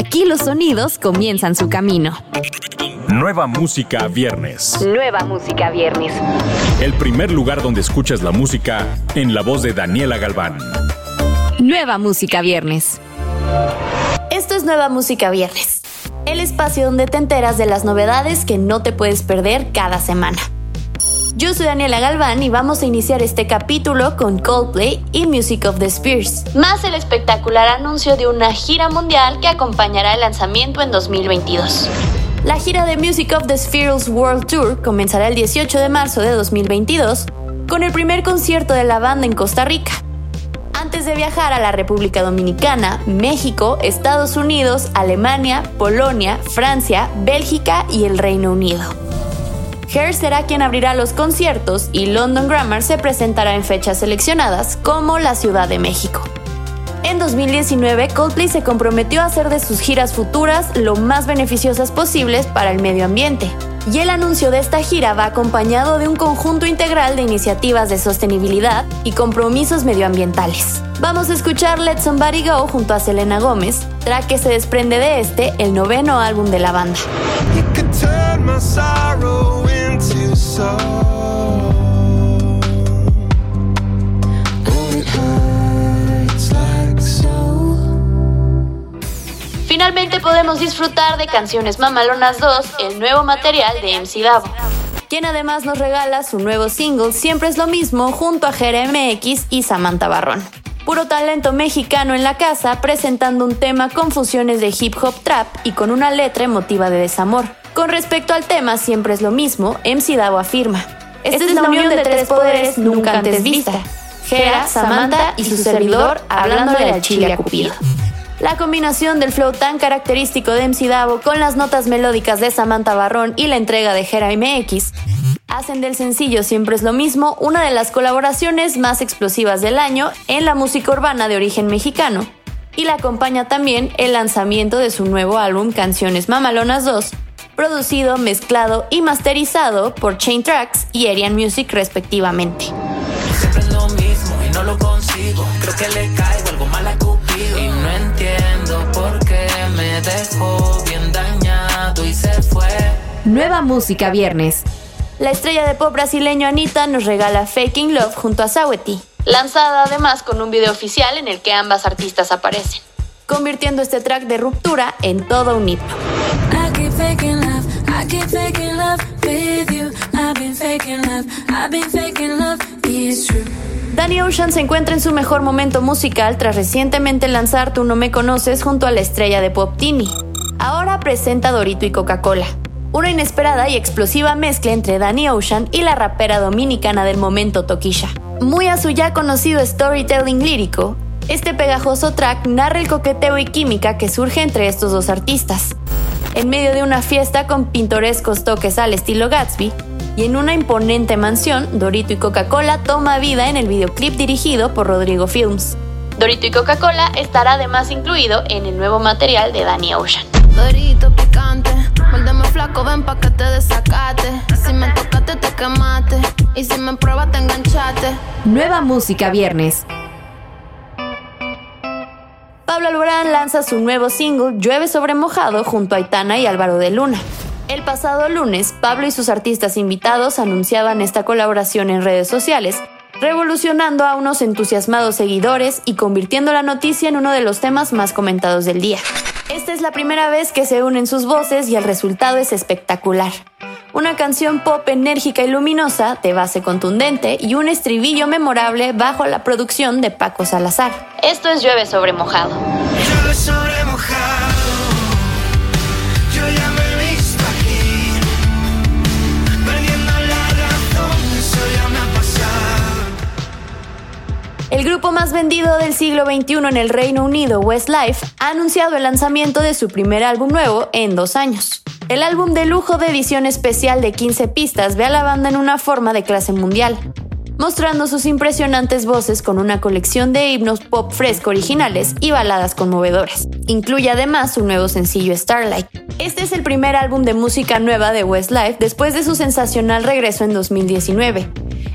Aquí los sonidos comienzan su camino. Nueva música viernes. Nueva música viernes. El primer lugar donde escuchas la música en la voz de Daniela Galván. Nueva música viernes. Esto es Nueva música viernes. El espacio donde te enteras de las novedades que no te puedes perder cada semana. Yo soy Daniela Galván y vamos a iniciar este capítulo con Coldplay y Music of the Spears, más el espectacular anuncio de una gira mundial que acompañará el lanzamiento en 2022. La gira de Music of the Spheres World Tour comenzará el 18 de marzo de 2022 con el primer concierto de la banda en Costa Rica. Antes de viajar a la República Dominicana, México, Estados Unidos, Alemania, Polonia, Francia, Bélgica y el Reino Unido. Hair será quien abrirá los conciertos y London Grammar se presentará en fechas seleccionadas como la Ciudad de México. En 2019, Coldplay se comprometió a hacer de sus giras futuras lo más beneficiosas posibles para el medio ambiente. Y el anuncio de esta gira va acompañado de un conjunto integral de iniciativas de sostenibilidad y compromisos medioambientales. Vamos a escuchar Let Somebody Go junto a Selena Gómez, track que se desprende de este, el noveno álbum de la banda. Finalmente podemos disfrutar de Canciones Mamalonas 2, el nuevo material de MC Davo, quien además nos regala su nuevo single Siempre es lo mismo junto a Jera MX y Samantha Barrón. Puro talento mexicano en la casa presentando un tema con fusiones de hip hop trap y con una letra emotiva de desamor. Con respecto al tema Siempre es lo mismo, MC Davo afirma, esta es la unión de tres poderes nunca antes vista. Jera, Samantha y su servidor hablándole al chile a Cupido. La combinación del flow tan característico de MC Davo con las notas melódicas de Samantha Barrón y la entrega de Jera MX hacen del sencillo Siempre es lo mismo una de las colaboraciones más explosivas del año en la música urbana de origen mexicano. Y la acompaña también el lanzamiento de su nuevo álbum Canciones Mamalonas 2, producido, mezclado y masterizado por Chain Tracks y Arian Music respectivamente. Siempre es lo mismo y no lo consigo. Creo que le caigo algo mal a Cupido. Y no entiendo por qué me dejó bien dañado y se fue. Nueva música viernes. La estrella de pop brasileño Anita nos regala Faking Love junto a Saweti, lanzada además con un video oficial en el que ambas artistas aparecen, convirtiendo este track de ruptura en todo un himno. Keep love, with you. I've been love, I've been love, true. Danny Ocean se encuentra en su mejor momento musical tras recientemente lanzar Tú no me conoces junto a la estrella de pop Tini. Ahora presenta Dorito y Coca-Cola. Una inesperada y explosiva mezcla entre Danny Ocean y la rapera dominicana del momento Tokisha. Muy a su ya conocido storytelling lírico, este pegajoso track narra el coqueteo y química que surge entre estos dos artistas. En medio de una fiesta con pintorescos toques al estilo Gatsby, y en una imponente mansión, Dorito y Coca-Cola toma vida en el videoclip dirigido por Rodrigo Films. Dorito y Coca-Cola estará además incluido en el nuevo material de Danny Ocean. Dorito picante, muérdeme flaco, ven pa' que te desacate. Si me tocaste, te quemaste. Y si me pruebas, te enganchaste. Nueva música viernes. Pablo Alborán lanza su nuevo single Llueve sobre mojado junto a Aitana y Álvaro de Luna. El pasado lunes, Pablo y sus artistas invitados anunciaban esta colaboración en redes sociales, revolucionando a unos entusiasmados seguidores y convirtiendo la noticia en uno de los temas más comentados del día. Esta es la primera vez que se unen sus voces y el resultado es espectacular. Una canción pop enérgica y luminosa, de base contundente y un estribillo memorable bajo la producción de Paco Salazar. Esto es Llueve sobre mojado. Llueve sobre mojado. El grupo más vendido del siglo XXI en el Reino Unido, Westlife, ha anunciado el lanzamiento de su primer álbum nuevo en dos años. El álbum de lujo de edición especial de 15 pistas ve a la banda en una forma de clase mundial, mostrando sus impresionantes voces con una colección de himnos pop fresco originales y baladas conmovedoras. Incluye además su nuevo sencillo Starlight. Este es el primer álbum de música nueva de Westlife después de su sensacional regreso en 2019.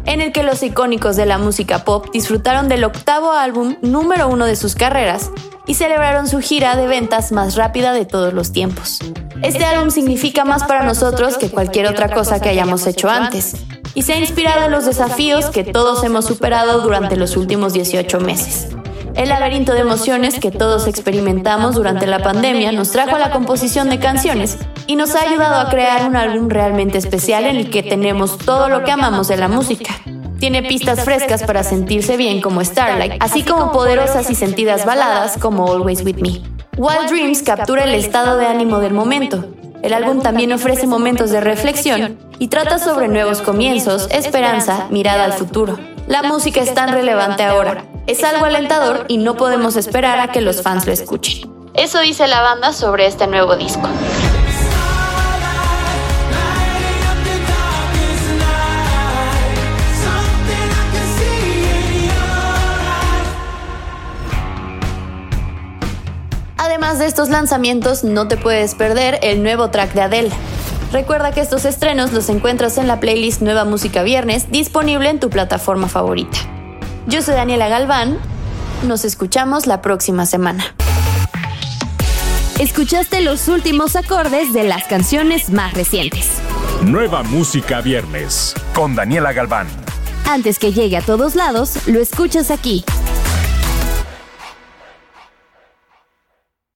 en el que los icónicos de la música pop disfrutaron del octavo álbum número uno de sus carreras y celebraron su gira de ventas más rápida de todos los tiempos. Este álbum significa más para nosotros que cualquier otra cosa que hayamos hecho antes, y se ha inspirado en los desafíos que todos hemos superado durante los últimos 18 meses. El laberinto de emociones que todos experimentamos durante la pandemia nos trajo a la composición de canciones y nos ha ayudado a crear un álbum realmente especial en el que tenemos todo lo que amamos de la música. Tiene pistas frescas para sentirse bien como Starlight, así como poderosas y sentidas baladas como Always With Me. Wild Dreams captura el estado de ánimo del momento. El álbum también ofrece momentos de reflexión y trata sobre nuevos comienzos, esperanza, mirada al futuro. La música es tan relevante ahora. Es algo alentador y no podemos esperar a que los fans lo escuchen. Eso dice la banda sobre este nuevo disco. Además de estos lanzamientos, no te puedes perder el nuevo track de Adele. Recuerda que estos estrenos los encuentras en la playlist Nueva Música Viernes, disponible en tu plataforma favorita. Yo soy Daniela Galván, nos escuchamos la próxima semana. Escuchaste los últimos acordes de las canciones más recientes. Nueva Música Viernes con Daniela Galván. Antes que llegue a todos lados, lo escuchas aquí.